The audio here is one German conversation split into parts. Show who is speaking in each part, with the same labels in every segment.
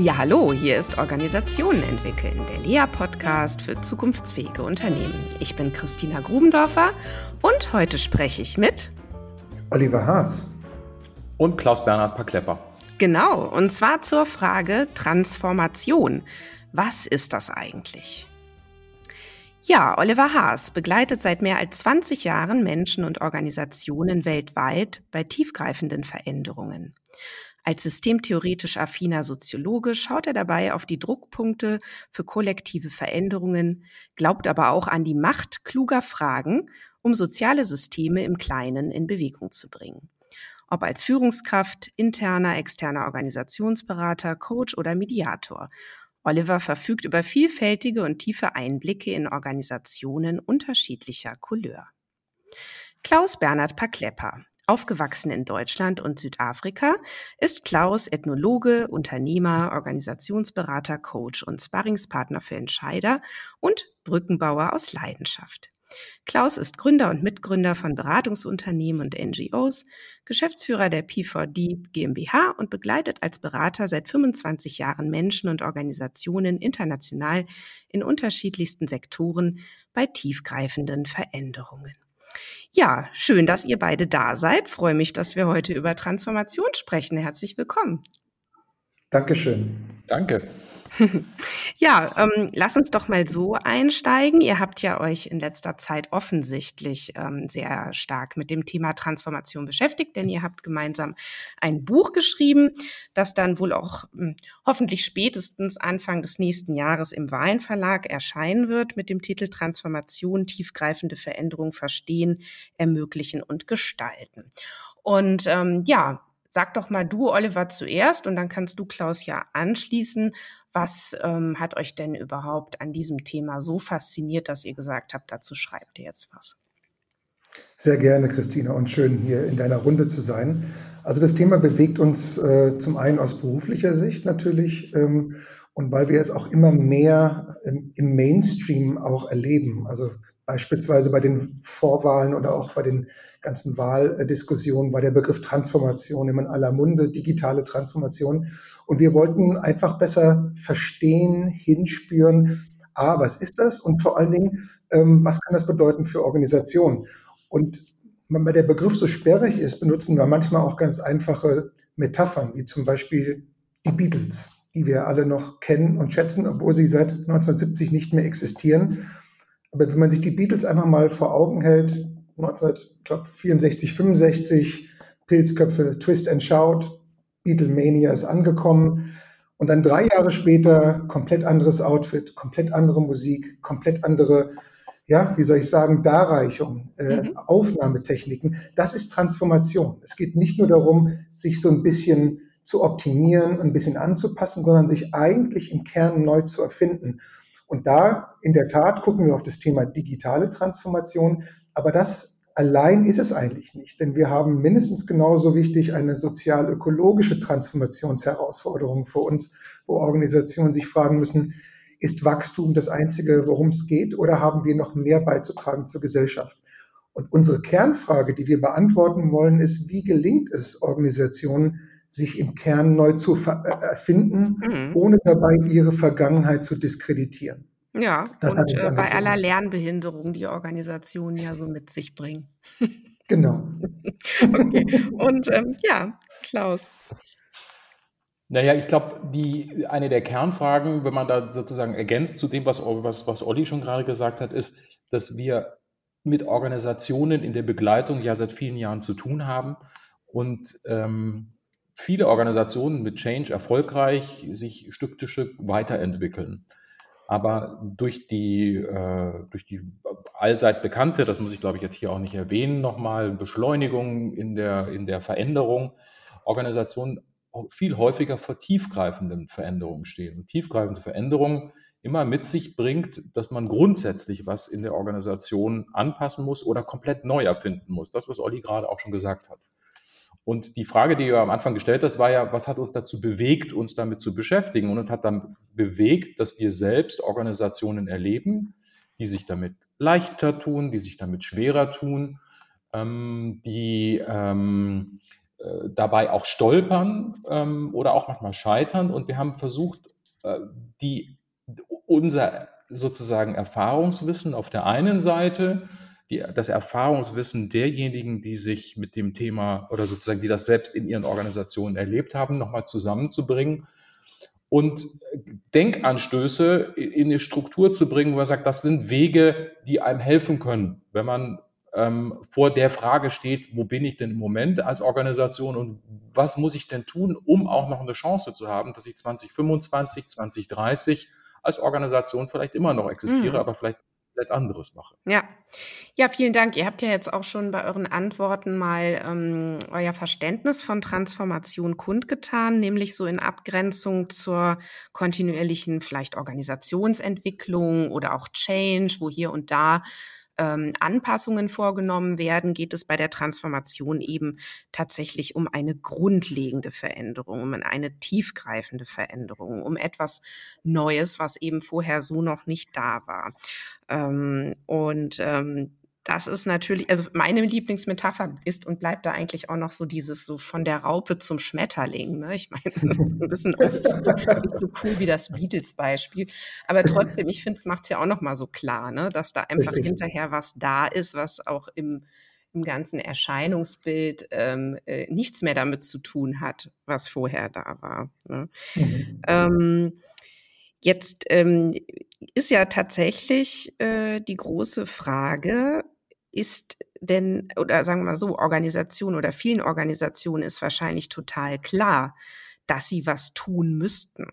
Speaker 1: Ja, hallo, hier ist Organisationen entwickeln, der LEA-Podcast für zukunftsfähige Unternehmen. Ich bin Christina Grubendorfer und heute spreche ich mit
Speaker 2: Oliver Haas
Speaker 3: und Klaus-Bernhard Paklepper.
Speaker 1: Genau, und zwar zur Frage Transformation. Was ist das eigentlich? Ja, Oliver Haas begleitet seit mehr als 20 Jahren Menschen und Organisationen weltweit bei tiefgreifenden Veränderungen. Als systemtheoretisch affiner Soziologe schaut er dabei auf die Druckpunkte für kollektive Veränderungen, glaubt aber auch an die Macht kluger Fragen, um soziale Systeme im Kleinen in Bewegung zu bringen. Ob als Führungskraft, interner, externer Organisationsberater, Coach oder Mediator. Oliver verfügt über vielfältige und tiefe Einblicke in Organisationen unterschiedlicher Couleur. Klaus Bernhard Paklepper Aufgewachsen in Deutschland und Südafrika ist Klaus Ethnologe, Unternehmer, Organisationsberater, Coach und Sparringspartner für Entscheider und Brückenbauer aus Leidenschaft. Klaus ist Gründer und Mitgründer von Beratungsunternehmen und NGOs, Geschäftsführer der P4D GmbH und begleitet als Berater seit 25 Jahren Menschen und Organisationen international in unterschiedlichsten Sektoren bei tiefgreifenden Veränderungen. Ja, schön, dass ihr beide da seid. Freue mich, dass wir heute über Transformation sprechen. Herzlich willkommen.
Speaker 2: Dankeschön.
Speaker 3: Danke.
Speaker 1: Ja, ähm, lass uns doch mal so einsteigen. Ihr habt ja euch in letzter Zeit offensichtlich ähm, sehr stark mit dem Thema Transformation beschäftigt, denn ihr habt gemeinsam ein Buch geschrieben, das dann wohl auch hm, hoffentlich spätestens Anfang des nächsten Jahres im Wahlenverlag erscheinen wird mit dem Titel Transformation, tiefgreifende Veränderung verstehen, ermöglichen und gestalten. Und ähm, ja, Sag doch mal du, Oliver, zuerst und dann kannst du, Klaus, ja anschließen. Was ähm, hat euch denn überhaupt an diesem Thema so fasziniert, dass ihr gesagt habt, dazu schreibt ihr jetzt was?
Speaker 2: Sehr gerne, Christina, und schön hier in deiner Runde zu sein. Also das Thema bewegt uns äh, zum einen aus beruflicher Sicht natürlich ähm, und weil wir es auch immer mehr im, im Mainstream auch erleben. Also beispielsweise bei den Vorwahlen oder auch bei den ganzen Wahldiskussionen war der Begriff Transformation immer in aller Munde, digitale Transformation. Und wir wollten einfach besser verstehen, hinspüren, ah, was ist das? Und vor allen Dingen, ähm, was kann das bedeuten für Organisationen? Und wenn der Begriff so sperrig ist, benutzen wir manchmal auch ganz einfache Metaphern, wie zum Beispiel die Beatles, die wir alle noch kennen und schätzen, obwohl sie seit 1970 nicht mehr existieren. Aber wenn man sich die Beatles einfach mal vor Augen hält, 1964, 65, Pilzköpfe, Twist and Shout, Beatlemania ist angekommen. Und dann drei Jahre später komplett anderes Outfit, komplett andere Musik, komplett andere, ja, wie soll ich sagen, Darreichung, äh, mhm. Aufnahmetechniken. Das ist Transformation. Es geht nicht nur darum, sich so ein bisschen zu optimieren, ein bisschen anzupassen, sondern sich eigentlich im Kern neu zu erfinden. Und da in der Tat gucken wir auf das Thema digitale Transformation, aber das allein ist es eigentlich nicht, denn wir haben mindestens genauso wichtig eine sozial-ökologische Transformationsherausforderung vor uns, wo Organisationen sich fragen müssen, ist Wachstum das Einzige, worum es geht, oder haben wir noch mehr beizutragen zur Gesellschaft? Und unsere Kernfrage, die wir beantworten wollen, ist, wie gelingt es Organisationen, sich im Kern neu zu äh, erfinden, mhm. ohne dabei ihre Vergangenheit zu diskreditieren.
Speaker 1: Ja, das und äh, bei aller Lernbehinderung, die Organisationen ja so mit sich bringen.
Speaker 2: Genau.
Speaker 1: okay. Und ähm, ja, Klaus.
Speaker 3: Naja, ich glaube, die eine der Kernfragen, wenn man da sozusagen ergänzt zu dem, was, was, was Olli schon gerade gesagt hat, ist, dass wir mit Organisationen in der Begleitung ja seit vielen Jahren zu tun haben und ähm, viele Organisationen mit Change erfolgreich sich Stück für Stück weiterentwickeln. Aber durch die, äh, durch die allseit bekannte, das muss ich glaube ich jetzt hier auch nicht erwähnen, nochmal Beschleunigung in der, in der Veränderung, Organisationen viel häufiger vor tiefgreifenden Veränderungen stehen. Und tiefgreifende Veränderungen immer mit sich bringt, dass man grundsätzlich was in der Organisation anpassen muss oder komplett neu erfinden muss. Das, was Olli gerade auch schon gesagt hat. Und die Frage, die du am Anfang gestellt hast, war ja, was hat uns dazu bewegt, uns damit zu beschäftigen? Und es hat dann bewegt, dass wir selbst Organisationen erleben, die sich damit leichter tun, die sich damit schwerer tun, ähm, die ähm, äh, dabei auch stolpern ähm, oder auch manchmal scheitern. Und wir haben versucht, äh, die, unser sozusagen Erfahrungswissen auf der einen Seite, die, das Erfahrungswissen derjenigen, die sich mit dem Thema oder sozusagen, die das selbst in ihren Organisationen erlebt haben, nochmal zusammenzubringen und Denkanstöße in eine Struktur zu bringen, wo man sagt, das sind Wege, die einem helfen können, wenn man ähm, vor der Frage steht, wo bin ich denn im Moment als Organisation und was muss ich denn tun, um auch noch eine Chance zu haben, dass ich 2025, 2030 als Organisation vielleicht immer noch existiere, mhm. aber vielleicht komplett anderes mache.
Speaker 1: Ja. Ja, vielen Dank. Ihr habt ja jetzt auch schon bei euren Antworten mal ähm, euer Verständnis von Transformation kundgetan, nämlich so in Abgrenzung zur kontinuierlichen vielleicht Organisationsentwicklung oder auch Change, wo hier und da ähm, Anpassungen vorgenommen werden, geht es bei der Transformation eben tatsächlich um eine grundlegende Veränderung, um eine tiefgreifende Veränderung, um etwas Neues, was eben vorher so noch nicht da war. Ähm, und ähm, das ist natürlich, also meine Lieblingsmetapher ist und bleibt da eigentlich auch noch so dieses so von der Raupe zum Schmetterling. Ne? Ich meine, das ist ein bisschen nicht so cool wie das Beatles-Beispiel. Aber trotzdem, ich finde, es macht es ja auch noch mal so klar, ne? dass da einfach Richtig. hinterher was da ist, was auch im, im ganzen Erscheinungsbild ähm, äh, nichts mehr damit zu tun hat, was vorher da war. Ne? Mhm. Ähm, Jetzt ähm, ist ja tatsächlich äh, die große Frage, ist denn, oder sagen wir mal so, Organisation oder vielen Organisationen ist wahrscheinlich total klar, dass sie was tun müssten.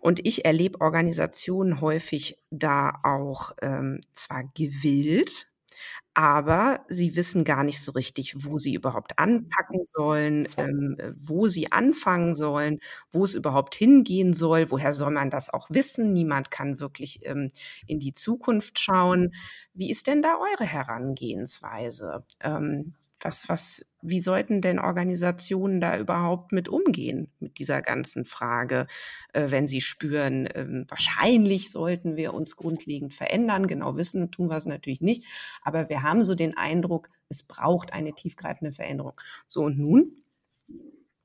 Speaker 1: Und ich erlebe Organisationen häufig da auch ähm, zwar gewillt, aber sie wissen gar nicht so richtig, wo sie überhaupt anpacken sollen, ähm, wo sie anfangen sollen, wo es überhaupt hingehen soll, woher soll man das auch wissen? Niemand kann wirklich ähm, in die Zukunft schauen. Wie ist denn da eure Herangehensweise? Ähm, was, was, wie sollten denn Organisationen da überhaupt mit umgehen, mit dieser ganzen Frage, äh, wenn sie spüren, äh, wahrscheinlich sollten wir uns grundlegend verändern. Genau wissen tun wir es natürlich nicht, aber wir haben so den Eindruck, es braucht eine tiefgreifende Veränderung. So und nun?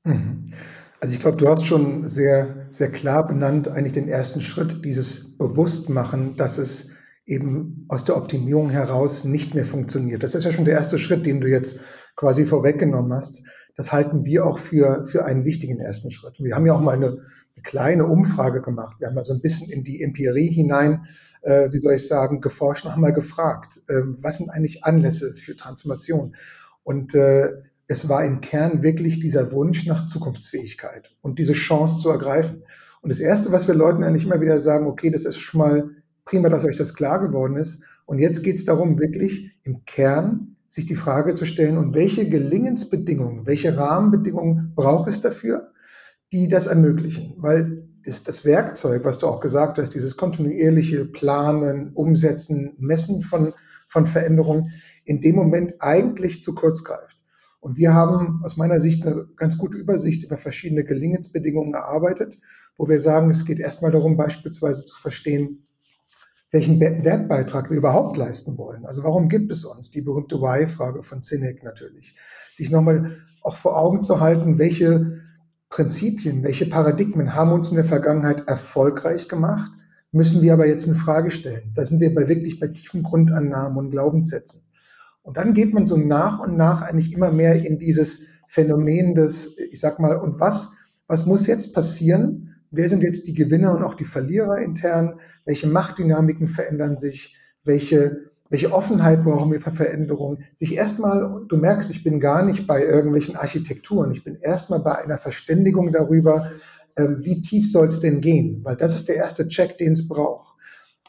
Speaker 2: Mhm. Also ich glaube, du hast schon sehr, sehr klar benannt, eigentlich den ersten Schritt, dieses Bewusstmachen, dass es eben aus der Optimierung heraus nicht mehr funktioniert. Das ist ja schon der erste Schritt, den du jetzt quasi vorweggenommen hast. Das halten wir auch für, für einen wichtigen ersten Schritt. Wir haben ja auch mal eine, eine kleine Umfrage gemacht. Wir haben mal so ein bisschen in die Empirie hinein, äh, wie soll ich sagen, geforscht und haben mal gefragt, äh, was sind eigentlich Anlässe für Transformation? Und äh, es war im Kern wirklich dieser Wunsch nach Zukunftsfähigkeit und diese Chance zu ergreifen. Und das Erste, was wir Leuten eigentlich immer wieder sagen, okay, das ist schon mal prima, dass euch das klar geworden ist. Und jetzt geht es darum, wirklich im Kern sich die Frage zu stellen, und welche Gelingensbedingungen, welche Rahmenbedingungen braucht es dafür, die das ermöglichen? Weil das, das Werkzeug, was du auch gesagt hast, dieses kontinuierliche Planen, Umsetzen, Messen von, von Veränderungen, in dem Moment eigentlich zu kurz greift. Und wir haben aus meiner Sicht eine ganz gute Übersicht über verschiedene Gelingensbedingungen erarbeitet, wo wir sagen, es geht erstmal darum, beispielsweise zu verstehen, welchen Wertbeitrag wir überhaupt leisten wollen. Also warum gibt es uns? Die berühmte Why-Frage von Sinek natürlich. Sich nochmal auch vor Augen zu halten, welche Prinzipien, welche Paradigmen haben uns in der Vergangenheit erfolgreich gemacht, müssen wir aber jetzt in Frage stellen. Da sind wir bei wirklich bei tiefen Grundannahmen und Glaubenssätzen. Und dann geht man so nach und nach eigentlich immer mehr in dieses Phänomen des, ich sag mal, und was, was muss jetzt passieren, wer sind jetzt die Gewinner und auch die Verlierer intern, welche Machtdynamiken verändern sich, welche, welche Offenheit brauchen wir für Veränderungen. Sich erstmal, du merkst, ich bin gar nicht bei irgendwelchen Architekturen, ich bin erstmal bei einer Verständigung darüber, ähm, wie tief soll es denn gehen, weil das ist der erste Check, den es braucht.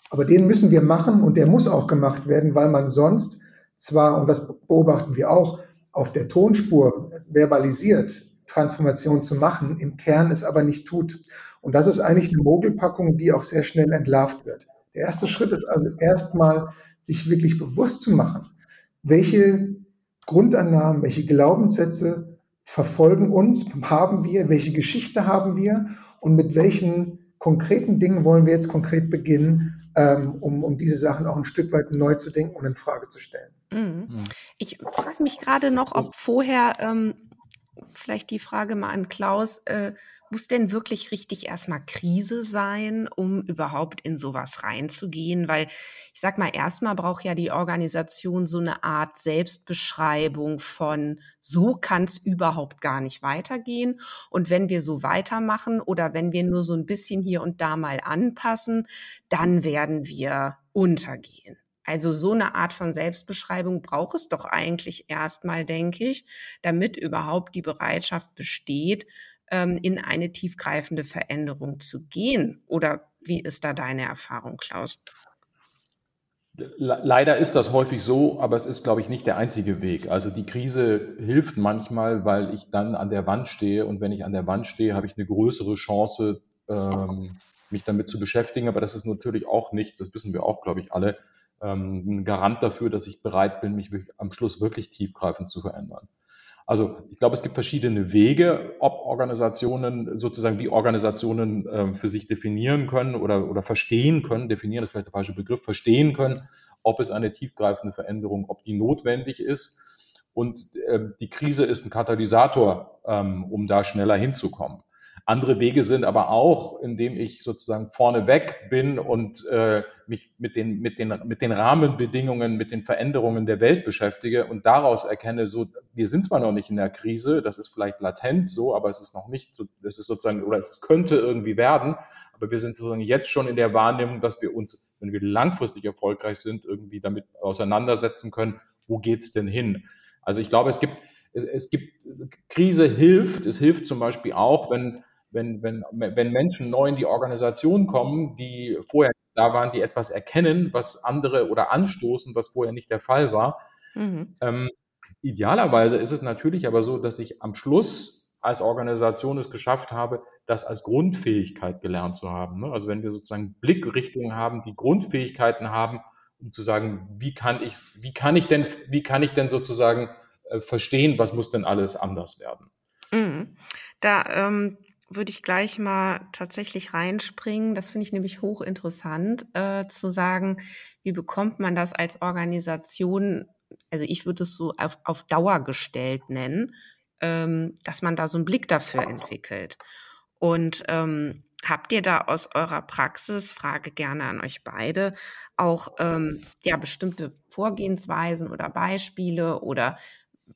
Speaker 2: Aber den müssen wir machen und der muss auch gemacht werden, weil man sonst zwar, und das beobachten wir auch, auf der Tonspur verbalisiert, Transformation zu machen, im Kern es aber nicht tut. Und das ist eigentlich eine Mogelpackung, die auch sehr schnell entlarvt wird. Der erste Schritt ist also erstmal, sich wirklich bewusst zu machen, welche Grundannahmen, welche Glaubenssätze verfolgen uns, haben wir, welche Geschichte haben wir und mit welchen konkreten Dingen wollen wir jetzt konkret beginnen, ähm, um, um diese Sachen auch ein Stück weit neu zu denken und in Frage zu stellen.
Speaker 1: Mhm. Ich frage mich gerade noch, ob vorher ähm, vielleicht die Frage mal an Klaus. Äh, muss denn wirklich richtig erstmal Krise sein, um überhaupt in sowas reinzugehen? Weil ich sag mal, erstmal braucht ja die Organisation so eine Art Selbstbeschreibung von, so kann es überhaupt gar nicht weitergehen. Und wenn wir so weitermachen oder wenn wir nur so ein bisschen hier und da mal anpassen, dann werden wir untergehen. Also so eine Art von Selbstbeschreibung braucht es doch eigentlich erstmal, denke ich, damit überhaupt die Bereitschaft besteht, ähm, in eine tiefgreifende Veränderung zu gehen. Oder wie ist da deine Erfahrung, Klaus?
Speaker 3: Leider ist das häufig so, aber es ist, glaube ich, nicht der einzige Weg. Also die Krise hilft manchmal, weil ich dann an der Wand stehe und wenn ich an der Wand stehe, habe ich eine größere Chance, ähm, mich damit zu beschäftigen. Aber das ist natürlich auch nicht, das wissen wir auch, glaube ich, alle, ähm, ein Garant dafür, dass ich bereit bin, mich am Schluss wirklich tiefgreifend zu verändern. Also ich glaube, es gibt verschiedene Wege, ob Organisationen sozusagen wie Organisationen äh, für sich definieren können oder, oder verstehen können, definieren ist vielleicht der falsche Begriff, verstehen können, ob es eine tiefgreifende Veränderung, ob die notwendig ist. Und äh, die Krise ist ein Katalysator, ähm, um da schneller hinzukommen. Andere Wege sind aber auch, indem ich sozusagen vorneweg bin und äh, mich mit den, mit, den, mit den Rahmenbedingungen, mit den Veränderungen der Welt beschäftige und daraus erkenne, so, wir sind zwar noch nicht in der Krise, das ist vielleicht latent so, aber es ist noch nicht so, das ist sozusagen, oder es könnte irgendwie werden, aber wir sind sozusagen jetzt schon in der Wahrnehmung, dass wir uns, wenn wir langfristig erfolgreich sind, irgendwie damit auseinandersetzen können, wo geht's denn hin? Also ich glaube, es gibt, es gibt, Krise hilft, es hilft zum Beispiel auch, wenn wenn, wenn, wenn Menschen neu in die Organisation kommen, die vorher da waren, die etwas erkennen, was andere oder anstoßen, was vorher nicht der Fall war. Mhm. Ähm, idealerweise ist es natürlich aber so, dass ich am Schluss als Organisation es geschafft habe, das als Grundfähigkeit gelernt zu haben. Ne? Also wenn wir sozusagen Blickrichtungen haben, die Grundfähigkeiten haben, um zu sagen, wie kann ich, wie kann ich denn, wie kann ich denn sozusagen äh, verstehen, was muss denn alles anders werden?
Speaker 1: Mhm. Da ähm, würde ich gleich mal tatsächlich reinspringen. Das finde ich nämlich hochinteressant, äh, zu sagen, wie bekommt man das als Organisation, also ich würde es so auf, auf Dauer gestellt nennen, ähm, dass man da so einen Blick dafür entwickelt. Und ähm, habt ihr da aus eurer Praxis, Frage gerne an euch beide, auch ähm, ja bestimmte Vorgehensweisen oder Beispiele oder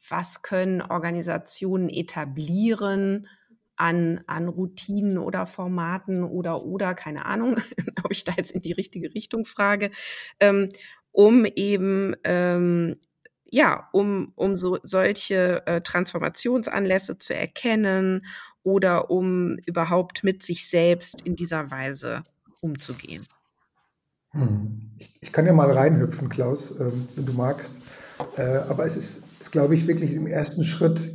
Speaker 1: was können Organisationen etablieren, an, an Routinen oder Formaten oder oder, keine Ahnung, ob ich da jetzt in die richtige Richtung frage, ähm, um eben ähm, ja, um, um so solche äh, Transformationsanlässe zu erkennen oder um überhaupt mit sich selbst in dieser Weise umzugehen.
Speaker 2: Hm. Ich kann ja mal reinhüpfen, Klaus, ähm, wenn du magst. Äh, aber es ist, ist, glaube ich, wirklich im ersten Schritt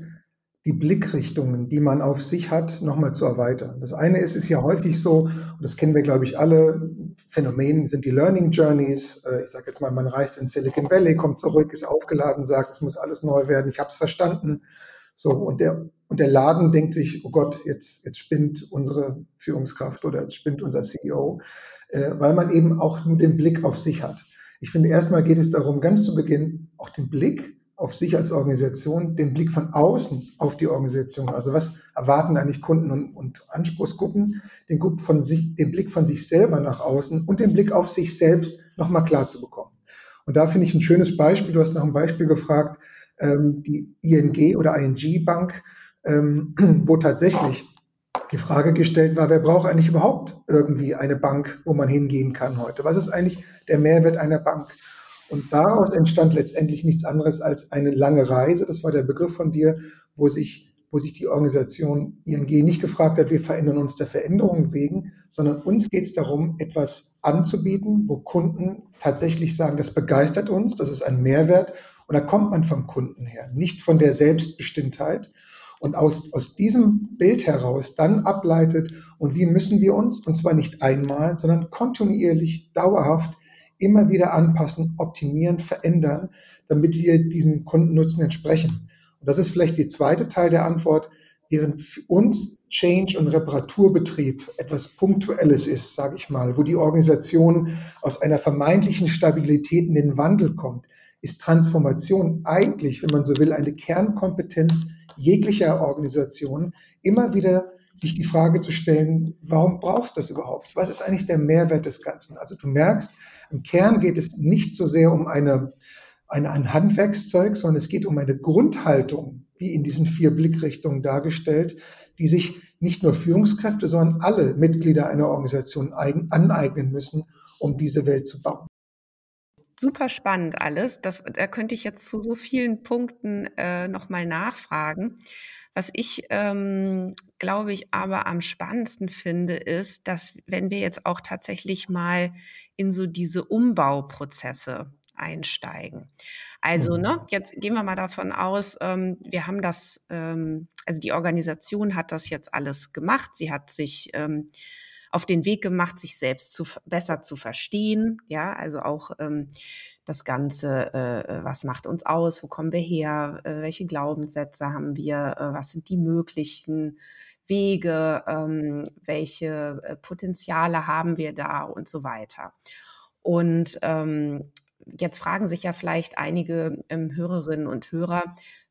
Speaker 2: die Blickrichtungen, die man auf sich hat, nochmal zu erweitern. Das eine ist, ist ja häufig so, und das kennen wir, glaube ich, alle, Phänomen sind die Learning Journeys. Äh, ich sage jetzt mal, man reist in Silicon Valley, kommt zurück, ist aufgeladen, sagt, es muss alles neu werden, ich habe es verstanden. So, und der, und der Laden denkt sich, oh Gott, jetzt, jetzt spinnt unsere Führungskraft oder jetzt spinnt unser CEO, äh, weil man eben auch nur den Blick auf sich hat. Ich finde, erstmal geht es darum, ganz zu Beginn auch den Blick auf sich als Organisation, den Blick von außen auf die Organisation. Also was erwarten eigentlich Kunden und, und Anspruchsgruppen, den, von sich, den Blick von sich selber nach außen und den Blick auf sich selbst nochmal klar zu bekommen. Und da finde ich ein schönes Beispiel, du hast nach einem Beispiel gefragt, ähm, die ING oder ING Bank, ähm, wo tatsächlich die Frage gestellt war, wer braucht eigentlich überhaupt irgendwie eine Bank, wo man hingehen kann heute? Was ist eigentlich der Mehrwert einer Bank? Und daraus entstand letztendlich nichts anderes als eine lange Reise, das war der Begriff von dir, wo sich, wo sich die Organisation ING nicht gefragt hat, wir verändern uns der Veränderung wegen, sondern uns geht es darum, etwas anzubieten, wo Kunden tatsächlich sagen, das begeistert uns, das ist ein Mehrwert. Und da kommt man vom Kunden her, nicht von der Selbstbestimmtheit. Und aus, aus diesem Bild heraus dann ableitet, und wie müssen wir uns, und zwar nicht einmal, sondern kontinuierlich, dauerhaft immer wieder anpassen, optimieren, verändern, damit wir diesem Kundennutzen entsprechen. Und das ist vielleicht der zweite Teil der Antwort. Während für uns Change- und Reparaturbetrieb etwas Punktuelles ist, sage ich mal, wo die Organisation aus einer vermeintlichen Stabilität in den Wandel kommt, ist Transformation eigentlich, wenn man so will, eine Kernkompetenz jeglicher Organisation immer wieder sich die Frage zu stellen, warum brauchst du das überhaupt? Was ist eigentlich der Mehrwert des Ganzen? Also du merkst, im Kern geht es nicht so sehr um eine, eine, ein Handwerkszeug, sondern es geht um eine Grundhaltung, wie in diesen vier Blickrichtungen dargestellt, die sich nicht nur Führungskräfte, sondern alle Mitglieder einer Organisation eigen, aneignen müssen, um diese Welt zu bauen.
Speaker 1: Super spannend alles. Das, da könnte ich jetzt zu so vielen Punkten äh, nochmal nachfragen. Was ich, ähm, glaube ich, aber am spannendsten finde, ist, dass wenn wir jetzt auch tatsächlich mal in so diese Umbauprozesse einsteigen. Also, ne, mhm. jetzt gehen wir mal davon aus, ähm, wir haben das, ähm, also die Organisation hat das jetzt alles gemacht. Sie hat sich ähm, auf den Weg gemacht, sich selbst zu, besser zu verstehen. Ja, also auch ähm, das Ganze, äh, äh, was macht uns aus, wo kommen wir her, äh, welche Glaubenssätze haben wir, äh, was sind die möglichen Wege, ähm, welche äh, Potenziale haben wir da und so weiter. Und ähm, jetzt fragen sich ja vielleicht einige ähm, Hörerinnen und Hörer,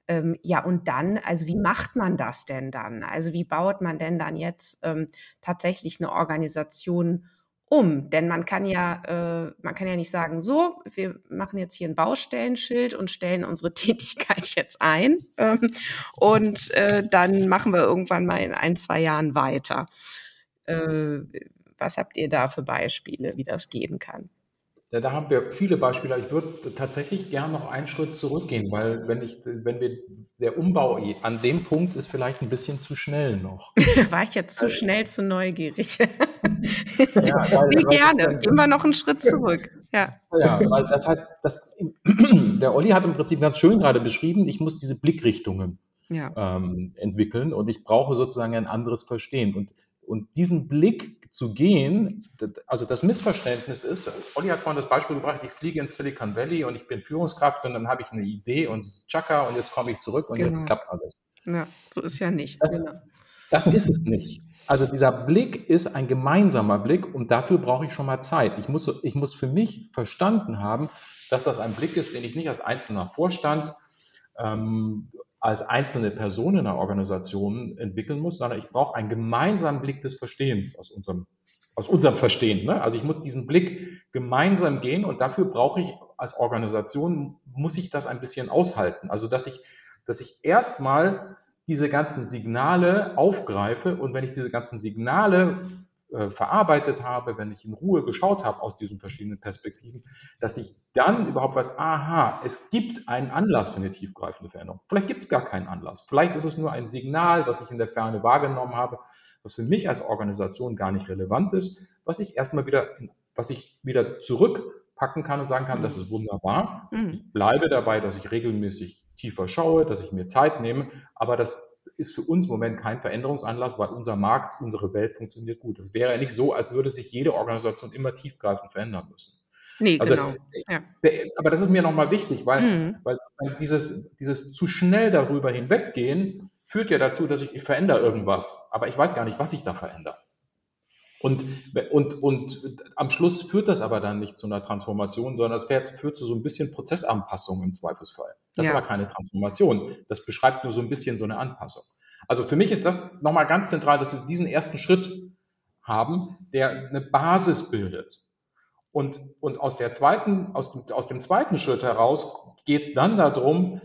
Speaker 1: ähm, ja, und dann, also wie macht man das denn dann? Also wie baut man denn dann jetzt ähm, tatsächlich eine Organisation um? Denn man kann ja, äh, man kann ja nicht sagen, so, wir machen jetzt hier ein Baustellenschild und stellen unsere Tätigkeit jetzt ein ähm, und äh, dann machen wir irgendwann mal in ein, zwei Jahren weiter. Äh, was habt ihr da für Beispiele, wie das gehen kann?
Speaker 3: Ja, da haben wir viele Beispiele. Ich würde tatsächlich gern noch einen Schritt zurückgehen, weil wenn ich, wenn wir, der Umbau an dem Punkt ist vielleicht ein bisschen zu schnell noch.
Speaker 1: War ich jetzt zu schnell, zu neugierig? ja, weil, Wie gerne. Gehen wir noch einen Schritt zurück. Ja.
Speaker 3: Ja, weil das heißt, das, der Olli hat im Prinzip ganz schön gerade beschrieben, ich muss diese Blickrichtungen ja. ähm, entwickeln und ich brauche sozusagen ein anderes Verstehen. Und und diesen Blick zu gehen, also das Missverständnis ist, Olli hat vorhin das Beispiel gebracht, ich fliege ins Silicon Valley und ich bin Führungskraft und dann habe ich eine Idee und tschakka und jetzt komme ich zurück und genau. jetzt klappt alles.
Speaker 1: Ja, so ist ja nicht.
Speaker 3: Das,
Speaker 1: genau.
Speaker 3: das ist es nicht. Also dieser Blick ist ein gemeinsamer Blick und dafür brauche ich schon mal Zeit. Ich muss, ich muss für mich verstanden haben, dass das ein Blick ist, den ich nicht als einzelner Vorstand ähm, als einzelne Person in einer Organisation entwickeln muss, sondern ich brauche einen gemeinsamen Blick des Verstehens aus unserem, aus unserem Verstehen. Ne? Also ich muss diesen Blick gemeinsam gehen und dafür brauche ich als Organisation, muss ich das ein bisschen aushalten. Also dass ich, dass ich erstmal diese ganzen Signale aufgreife und wenn ich diese ganzen Signale äh, verarbeitet habe, wenn ich in Ruhe geschaut habe aus diesen verschiedenen Perspektiven, dass ich dann überhaupt weiß, aha, es gibt einen Anlass für eine tiefgreifende Veränderung. Vielleicht gibt es gar keinen Anlass. Vielleicht ist es nur ein Signal, was ich in der Ferne wahrgenommen habe, was für mich als Organisation gar nicht relevant ist, was ich erstmal wieder, was ich wieder zurückpacken kann und sagen kann, das ist wunderbar. Mhm. Ich bleibe dabei, dass ich regelmäßig tiefer schaue, dass ich mir Zeit nehme, aber das ist für uns im Moment kein Veränderungsanlass, weil unser Markt, unsere Welt funktioniert gut. Es wäre ja nicht so, als würde sich jede Organisation immer tiefgreifend verändern müssen.
Speaker 1: Nee, also, genau. Ja.
Speaker 3: Der, aber das ist mir nochmal wichtig, weil, mhm. weil dieses, dieses zu schnell darüber hinweggehen führt ja dazu, dass ich, ich verändere irgendwas, aber ich weiß gar nicht, was ich da verändere. Und, und, und am Schluss führt das aber dann nicht zu einer Transformation, sondern es führt zu so ein bisschen Prozessanpassung im Zweifelsfall. Das ja. aber keine Transformation. Das beschreibt nur so ein bisschen so eine Anpassung. Also für mich ist das nochmal ganz zentral, dass wir diesen ersten Schritt haben, der eine Basis bildet. Und, und aus, der zweiten, aus, dem, aus dem zweiten Schritt heraus geht es dann darum,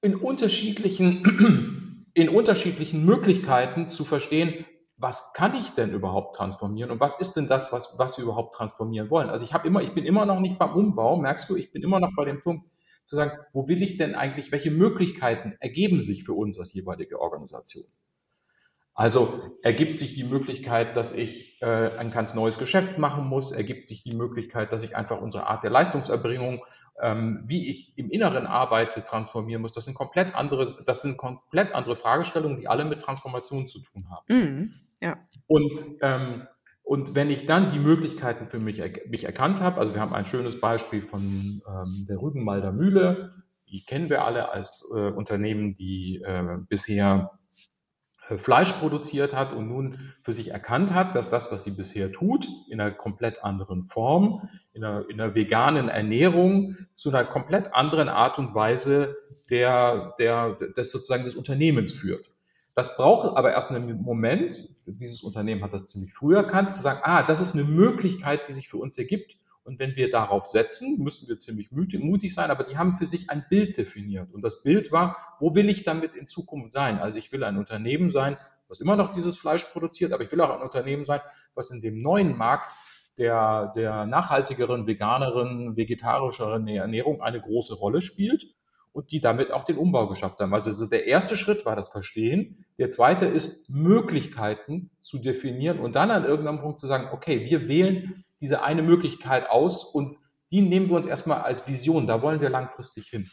Speaker 3: in unterschiedlichen, in unterschiedlichen Möglichkeiten zu verstehen, was kann ich denn überhaupt transformieren und was ist denn das, was, was wir überhaupt transformieren wollen? Also ich habe immer, ich bin immer noch nicht beim Umbau, merkst du, ich bin immer noch bei dem Punkt zu sagen, wo will ich denn eigentlich, welche Möglichkeiten ergeben sich für uns als jeweilige Organisation? Also ergibt sich die Möglichkeit, dass ich äh, ein ganz neues Geschäft machen muss, ergibt sich die Möglichkeit, dass ich einfach unsere Art der Leistungserbringung, ähm, wie ich im Inneren arbeite, transformieren muss. Das sind komplett andere, das sind komplett andere Fragestellungen, die alle mit Transformation zu tun haben. Mhm. Ja. Und, ähm, und wenn ich dann die Möglichkeiten für mich, mich erkannt habe, also wir haben ein schönes Beispiel von ähm, der Rügenmalder Mühle, die kennen wir alle als äh, Unternehmen, die äh, bisher äh, Fleisch produziert hat und nun für sich erkannt hat, dass das, was sie bisher tut, in einer komplett anderen Form, in einer, in einer veganen Ernährung, zu einer komplett anderen Art und Weise der, der, des sozusagen des Unternehmens führt. Das braucht aber erst einen Moment, dieses Unternehmen hat das ziemlich früh erkannt, zu sagen, ah, das ist eine Möglichkeit, die sich für uns ergibt. Und wenn wir darauf setzen, müssen wir ziemlich mutig sein, aber die haben für sich ein Bild definiert. Und das Bild war, wo will ich damit in Zukunft sein? Also ich will ein Unternehmen sein, was immer noch dieses Fleisch produziert, aber ich will auch ein Unternehmen sein, was in dem neuen Markt der, der nachhaltigeren, veganeren, vegetarischeren Ernährung eine große Rolle spielt und die damit auch den Umbau geschafft haben. Also so der erste Schritt war das Verstehen. Der zweite ist, Möglichkeiten zu definieren und dann an irgendeinem Punkt zu sagen, okay, wir wählen diese eine Möglichkeit aus und die nehmen wir uns erstmal als Vision. Da wollen wir langfristig hin.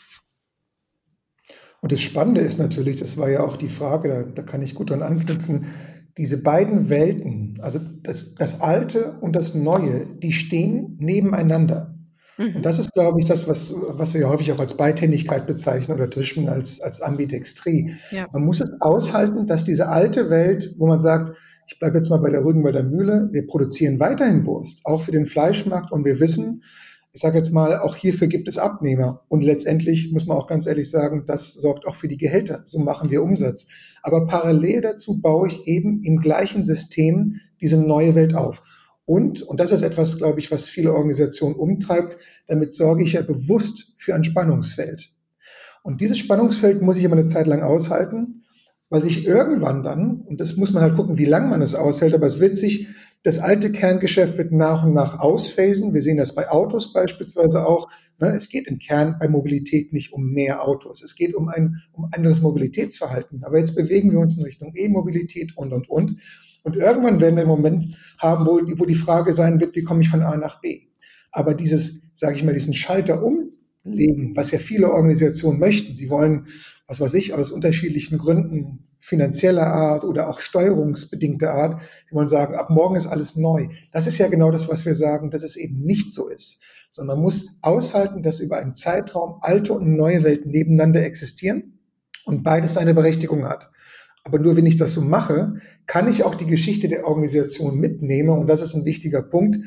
Speaker 2: Und das Spannende ist natürlich, das war ja auch die Frage, da, da kann ich gut dran anknüpfen, diese beiden Welten, also das, das Alte und das Neue, die stehen nebeneinander. Mhm. Und das ist, glaube ich, das, was, was wir häufig auch als Beidhändigkeit bezeichnen oder Tischmen als, als Ambidextrie. Ja. Man muss es aushalten, dass diese alte Welt, wo man sagt, ich bleibe jetzt mal bei der Rügenwalder Mühle, wir produzieren weiterhin Wurst, auch für den Fleischmarkt und wir wissen, ich sage jetzt mal, auch hierfür gibt es Abnehmer. Und letztendlich muss man auch ganz ehrlich sagen, das sorgt auch für die Gehälter. So machen wir Umsatz. Aber parallel dazu baue ich eben im gleichen System diese neue Welt auf. Und, und das ist etwas, glaube ich, was viele Organisationen umtreibt, damit sorge ich ja bewusst für ein Spannungsfeld. Und dieses Spannungsfeld muss ich immer eine Zeit lang aushalten, weil sich irgendwann dann, und das muss man halt gucken, wie lange man es aushält, aber es wird sich, das alte Kerngeschäft wird nach und nach ausphasen. Wir sehen das bei Autos beispielsweise auch. Ne? Es geht im Kern bei Mobilität nicht um mehr Autos. Es geht um ein um anderes Mobilitätsverhalten. Aber jetzt bewegen wir uns in Richtung E-Mobilität und, und, und. Und irgendwann werden wir einen Moment haben, wo, wo die Frage sein wird, wie komme ich von A nach B? Aber dieses, sage ich mal, diesen Schalter umlegen, was ja viele Organisationen möchten, sie wollen, was weiß ich, aus unterschiedlichen Gründen, finanzieller Art oder auch steuerungsbedingter Art, die wollen sagen, ab morgen ist alles neu. Das ist ja genau das, was wir sagen, dass es eben nicht so ist. Sondern man muss aushalten, dass über einen Zeitraum alte und neue Welten nebeneinander existieren und beides seine Berechtigung hat. Aber nur wenn ich das so mache, kann ich auch die Geschichte der Organisation mitnehmen. Und das ist ein wichtiger Punkt.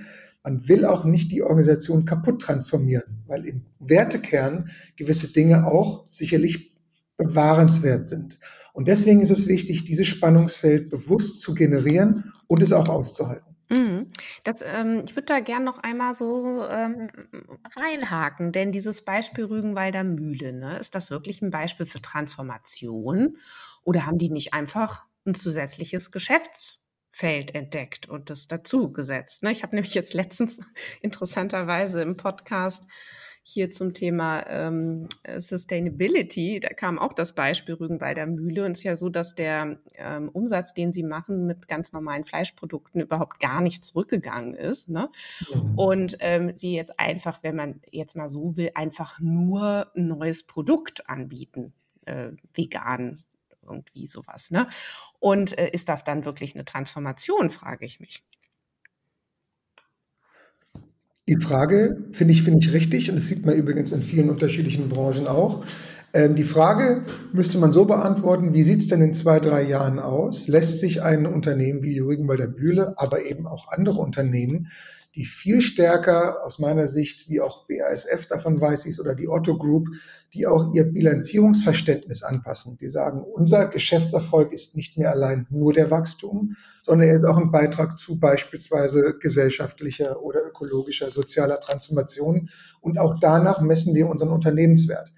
Speaker 2: Man will auch nicht die Organisation kaputt transformieren, weil im Wertekern gewisse Dinge auch sicherlich bewahrenswert sind. Und deswegen ist es wichtig, dieses Spannungsfeld bewusst zu generieren und es auch auszuhalten.
Speaker 1: Mhm. Das, ähm, ich würde da gern noch einmal so ähm, reinhaken, denn dieses Beispiel Rügenwalder Mühle, ne, ist das wirklich ein Beispiel für Transformation oder haben die nicht einfach ein zusätzliches Geschäftsfeld entdeckt und das dazu gesetzt. Ne? Ich habe nämlich jetzt letztens interessanterweise im Podcast hier zum Thema ähm, Sustainability, da kam auch das Beispiel Rügenwalder Mühle und es ist ja so, dass der ähm, Umsatz, den sie machen mit ganz normalen Fleischprodukten, überhaupt gar nicht zurückgegangen ist. Ne? Mhm. Und ähm, sie jetzt einfach, wenn man jetzt mal so will, einfach nur ein neues Produkt anbieten, äh, vegan irgendwie sowas. Ne? Und äh, ist das dann wirklich eine Transformation, frage ich mich.
Speaker 2: Die Frage finde ich, finde ich richtig und das sieht man übrigens in vielen unterschiedlichen Branchen auch. Ähm, die Frage müsste man so beantworten, wie sieht es denn in zwei, drei Jahren aus? Lässt sich ein Unternehmen wie die Rügenwalder Bühle, aber eben auch andere Unternehmen die viel stärker aus meiner Sicht, wie auch BASF davon weiß ich, oder die Otto Group, die auch ihr Bilanzierungsverständnis anpassen. Die sagen, unser Geschäftserfolg ist nicht mehr allein nur der Wachstum, sondern er ist auch ein Beitrag zu beispielsweise gesellschaftlicher oder ökologischer, sozialer Transformation. Und auch danach messen wir unseren Unternehmenswert.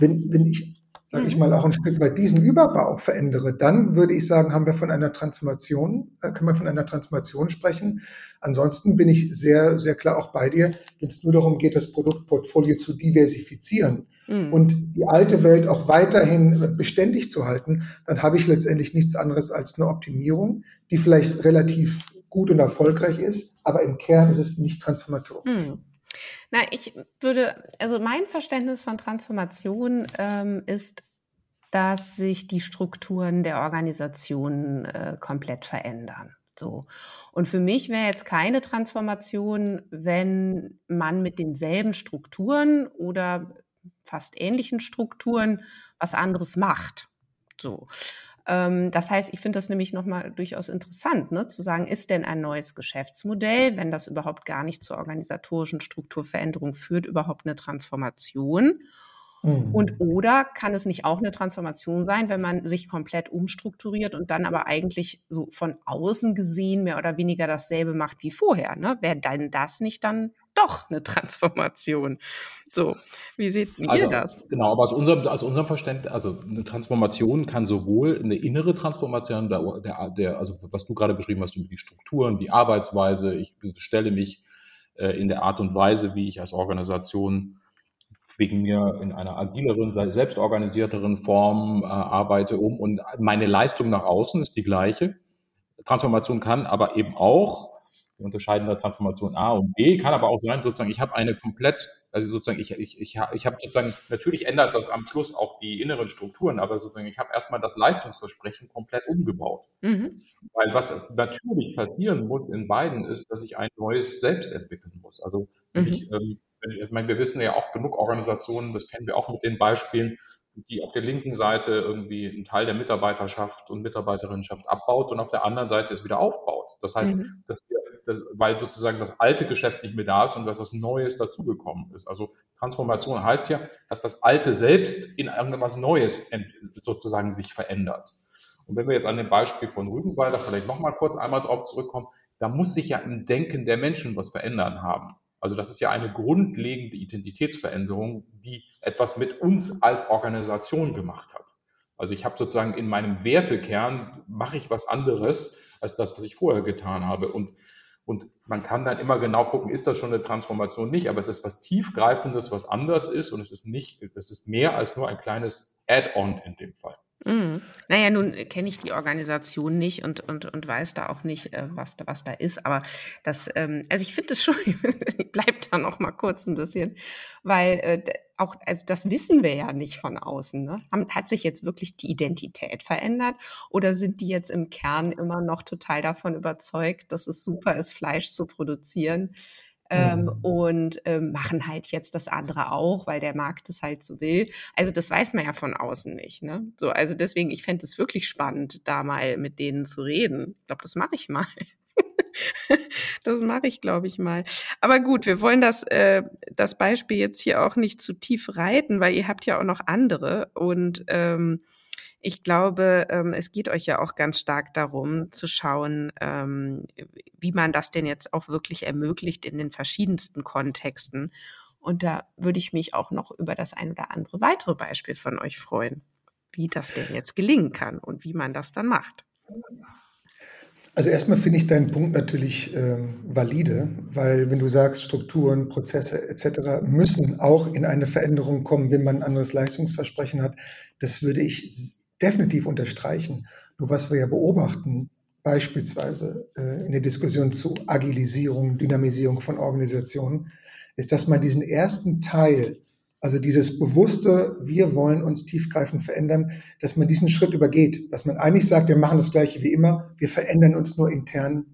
Speaker 2: Wenn, wenn ich sage ich mhm. mal, auch ein Stück weit diesen Überbau verändere, dann würde ich sagen, haben wir von einer Transformation, äh, können wir von einer Transformation sprechen. Ansonsten bin ich sehr, sehr klar auch bei dir, wenn es nur darum geht, das Produktportfolio zu diversifizieren mhm. und die alte Welt auch weiterhin beständig zu halten, dann habe ich letztendlich nichts anderes als eine Optimierung, die vielleicht relativ gut und erfolgreich ist, aber im Kern ist es nicht transformatorisch. Mhm.
Speaker 1: Na, ich würde, also mein Verständnis von Transformation ähm, ist, dass sich die Strukturen der Organisation äh, komplett verändern. So. Und für mich wäre jetzt keine Transformation, wenn man mit denselben Strukturen oder fast ähnlichen Strukturen was anderes macht. So. Ähm, das heißt, ich finde das nämlich nochmal durchaus interessant, ne, zu sagen, ist denn ein neues Geschäftsmodell, wenn das überhaupt gar nicht zur organisatorischen Strukturveränderung führt, überhaupt eine Transformation? Mhm. Und oder kann es nicht auch eine Transformation sein, wenn man sich komplett umstrukturiert und dann aber eigentlich so von außen gesehen mehr oder weniger dasselbe macht wie vorher? Ne? Wäre dann das nicht dann doch eine Transformation? So, wie seht ihr
Speaker 3: also,
Speaker 1: das?
Speaker 3: Genau, aber aus unserem, aus unserem Verständnis, also eine Transformation kann sowohl eine innere Transformation, der, der, der, also was du gerade beschrieben hast, über die Strukturen, die Arbeitsweise, ich stelle mich äh, in der Art und Weise, wie ich als Organisation wegen mir in einer agileren, selbstorganisierteren Form äh, arbeite um und meine Leistung nach außen ist die gleiche. Transformation kann aber eben auch, wir unterscheiden da Transformation A und B, kann aber auch sein, sozusagen, ich habe eine komplett, also sozusagen, ich, ich, ich, ich habe sozusagen, natürlich ändert das am Schluss auch die inneren Strukturen, aber sozusagen, ich habe erstmal das Leistungsversprechen komplett umgebaut. Mhm. Weil was natürlich passieren muss in beiden ist, dass ich ein neues Selbst entwickeln muss. Also wenn mhm. ich ähm, ich meine, wir wissen ja auch genug Organisationen, das kennen wir auch mit den Beispielen, die auf der linken Seite irgendwie einen Teil der Mitarbeiterschaft und Mitarbeiterinnenschaft abbaut und auf der anderen Seite es wieder aufbaut. Das heißt, mhm. dass wir, dass, weil sozusagen das alte Geschäft nicht mehr da ist und dass was Neues dazugekommen ist. Also Transformation heißt ja, dass das Alte selbst in irgendwas Neues sozusagen sich verändert. Und wenn wir jetzt an dem Beispiel von Rügenwalder vielleicht nochmal kurz einmal drauf zurückkommen, da muss sich ja im Denken der Menschen was verändern haben. Also das ist ja eine grundlegende Identitätsveränderung, die etwas mit uns als Organisation gemacht hat. Also ich habe sozusagen in meinem Wertekern mache ich was anderes als das, was ich vorher getan habe. Und, und man kann dann immer genau gucken, ist das schon eine Transformation nicht, aber es ist was tiefgreifendes, was anders ist und es ist nicht, es ist mehr als nur ein kleines Add-on in dem Fall.
Speaker 1: Mhm. Naja, nun kenne ich die Organisation nicht und, und, und weiß da auch nicht, äh, was, da, was da ist. Aber das, ähm, also ich finde es schon, ich bleib da noch mal kurz ein bisschen, weil äh, auch, also das wissen wir ja nicht von außen. Ne? Hat sich jetzt wirklich die Identität verändert oder sind die jetzt im Kern immer noch total davon überzeugt, dass es super ist, Fleisch zu produzieren? Ähm, mhm. und ähm, machen halt jetzt das andere auch, weil der Markt es halt so will. Also das weiß man ja von außen nicht. Ne? So, also deswegen, ich fände es wirklich spannend, da mal mit denen zu reden. Ich glaube, das mache ich mal. das mache ich, glaube ich, mal. Aber gut, wir wollen das, äh, das Beispiel jetzt hier auch nicht zu tief reiten, weil ihr habt ja auch noch andere und ähm, ich glaube, ähm, es geht euch ja auch ganz stark darum zu schauen, ähm, wie man das denn jetzt auch wirklich ermöglicht in den verschiedensten Kontexten. Und da würde ich mich auch noch über das ein oder andere weitere Beispiel von euch freuen, wie das denn jetzt gelingen kann und wie man das dann macht.
Speaker 2: Also erstmal finde ich deinen Punkt natürlich äh, valide, weil wenn du sagst, Strukturen, Prozesse etc. müssen auch in eine Veränderung kommen, wenn man ein anderes Leistungsversprechen hat, das würde ich definitiv unterstreichen. Nur was wir ja beobachten, beispielsweise äh, in der Diskussion zu Agilisierung, Dynamisierung von Organisationen, ist, dass man diesen ersten Teil, also dieses bewusste, wir wollen uns tiefgreifend verändern, dass man diesen Schritt übergeht, dass man eigentlich sagt, wir machen das gleiche wie immer, wir verändern uns nur intern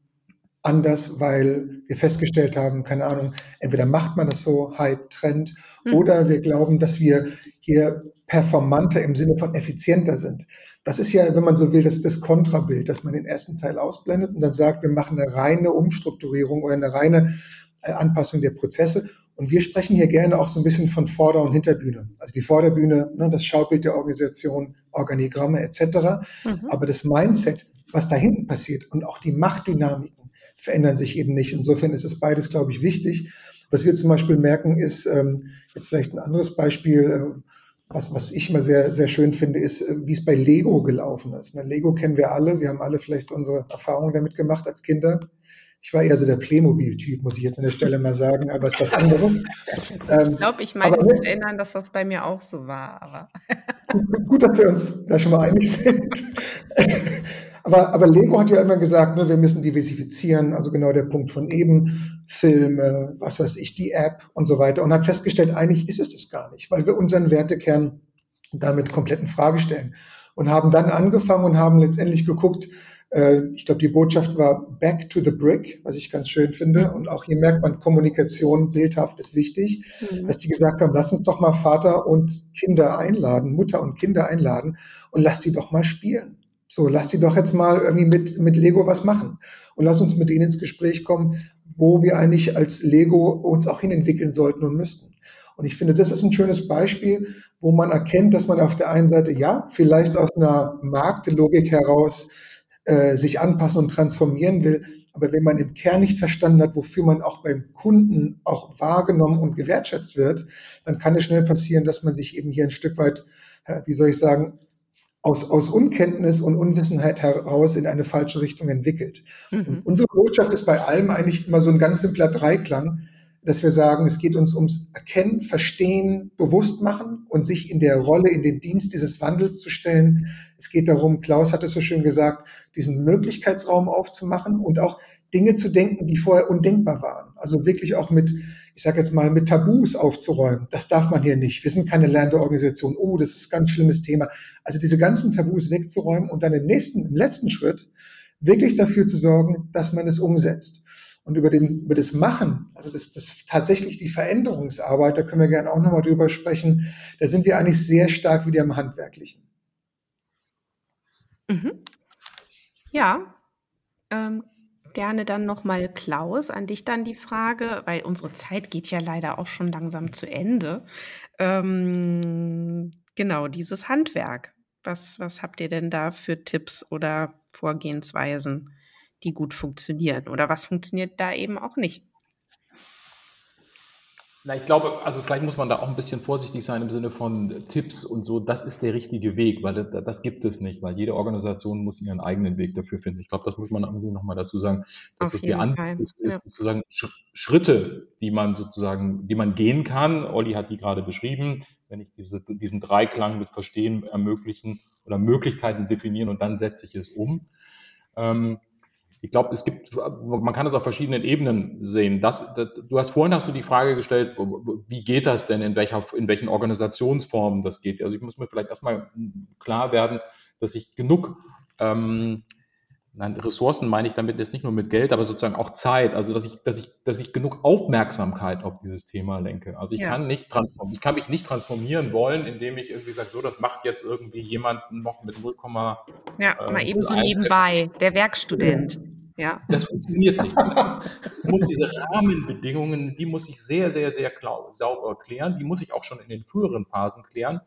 Speaker 2: anders, weil wir festgestellt haben, keine Ahnung, entweder macht man das so, Hype, Trend, mhm. oder wir glauben, dass wir hier performanter im Sinne von effizienter sind. Das ist ja, wenn man so will, das, das Kontrabild, dass man den ersten Teil ausblendet und dann sagt, wir machen eine reine Umstrukturierung oder eine reine äh, Anpassung der Prozesse. Und wir sprechen hier gerne auch so ein bisschen von Vorder- und Hinterbühne. Also die Vorderbühne, ne, das Schaubild der Organisation, Organigramme etc. Mhm. Aber das Mindset, was da hinten passiert und auch die Machtdynamiken verändern sich eben nicht. Insofern ist es beides, glaube ich, wichtig. Was wir zum Beispiel merken, ist ähm, jetzt vielleicht ein anderes Beispiel, äh, was, was ich mal sehr, sehr schön finde, ist, äh, wie es bei Lego gelaufen ist. Ne, Lego kennen wir alle. Wir haben alle vielleicht unsere Erfahrungen damit gemacht als Kinder. Ich war eher so der Playmobil-Typ, muss ich jetzt an der Stelle mal sagen, aber es ist was anderes.
Speaker 1: Ähm, ich glaube, ich meine mich erinnern, dass das bei mir auch so war. Aber
Speaker 2: gut, dass wir uns da schon mal einig sind. Aber, aber Lego hat ja immer gesagt, ne, wir müssen diversifizieren, also genau der Punkt von eben, Filme, was weiß ich, die App und so weiter. Und hat festgestellt, eigentlich ist es das gar nicht, weil wir unseren Wertekern damit komplett in Frage stellen. Und haben dann angefangen und haben letztendlich geguckt, äh, ich glaube, die Botschaft war Back to the Brick, was ich ganz schön finde. Und auch hier merkt man, Kommunikation bildhaft ist wichtig, mhm. dass die gesagt haben, lass uns doch mal Vater und Kinder einladen, Mutter und Kinder einladen und lass die doch mal spielen So, lass die doch jetzt mal irgendwie mit, mit Lego was machen und lass uns mit denen ins Gespräch kommen, wo wir eigentlich als Lego uns auch hinentwickeln sollten und müssten. Und ich finde, das ist ein schönes Beispiel, wo man erkennt, dass man auf der einen Seite ja vielleicht aus einer Marktlogik heraus äh, sich anpassen und transformieren will, aber wenn man im Kern nicht verstanden hat, wofür man auch beim Kunden auch wahrgenommen und gewertschätzt wird, dann kann es schnell passieren, dass man sich eben hier ein Stück weit, wie soll ich sagen, aus, aus Unkenntnis und Unwissenheit heraus in eine falsche Richtung entwickelt. Mhm. unsere Botschaft ist bei allem eigentlich immer so ein ganz simpler Dreiklang, dass wir sagen, es geht uns ums Erkennen, Verstehen, Bewusstmachen und sich in der Rolle, in den Dienst dieses Wandels zu stellen. Es geht darum, Klaus hat es so schön gesagt, diesen Möglichkeitsraum aufzumachen und auch Dinge zu denken, die vorher undenkbar waren. Also wirklich auch mit ich sage jetzt mal, mit Tabus aufzuräumen. Das darf man hier nicht. Wir sind keine lernende Organisation. Oh, das ist ein ganz schlimmes Thema. Also diese ganzen Tabus wegzuräumen und dann im nächsten, im letzten Schritt wirklich dafür zu sorgen, dass man es umsetzt. Und über, den, über das Machen, also das, das tatsächlich die Veränderungsarbeit, da können wir gerne auch nochmal drüber sprechen, da sind wir eigentlich sehr stark wieder im Handwerklichen.
Speaker 1: Mhm. Ja, ähm, gerne dann nochmal Klaus, an dich dann die Frage, weil unsere Zeit geht ja leider auch schon langsam zu Ende. Ähm, genau, dieses Handwerk. Was, was habt ihr denn da für Tipps oder Vorgehensweisen, die gut funktionieren? Oder was funktioniert da eben auch nicht?
Speaker 3: Na, ich glaube, also vielleicht muss man da auch ein bisschen vorsichtig sein im Sinne von Tipps und so. Das ist der richtige Weg, weil das, das gibt es nicht, weil jede Organisation muss ihren eigenen Weg dafür finden. Ich glaube, das muss man irgendwie nochmal dazu sagen. Das, was wir an, ist, ist ja. sozusagen Schritte, die man sozusagen, die man gehen kann. Olli hat die gerade beschrieben. Wenn ich diese, diesen Dreiklang mit Verstehen ermöglichen oder Möglichkeiten definieren und dann setze ich es um. Ähm, ich glaube, es gibt, man kann es auf verschiedenen Ebenen sehen. Das, das, du hast vorhin hast du die Frage gestellt, wie geht das denn, in welcher, in welchen Organisationsformen das geht. Also ich muss mir vielleicht erstmal klar werden, dass ich genug ähm, Nein, Ressourcen meine ich damit jetzt nicht nur mit Geld, aber sozusagen auch Zeit. Also dass ich, dass ich, dass ich genug Aufmerksamkeit auf dieses Thema lenke. Also ich ja. kann nicht transformieren, ich kann mich nicht transformieren wollen, indem ich irgendwie sage, so, das macht jetzt irgendwie jemanden noch mit 0,
Speaker 1: ja, äh, mal eben so nebenbei, der Werkstudent.
Speaker 3: Ja. Das funktioniert nicht. Ich muss diese Rahmenbedingungen, die muss ich sehr, sehr, sehr klar, sauber klären. Die muss ich auch schon in den früheren Phasen klären.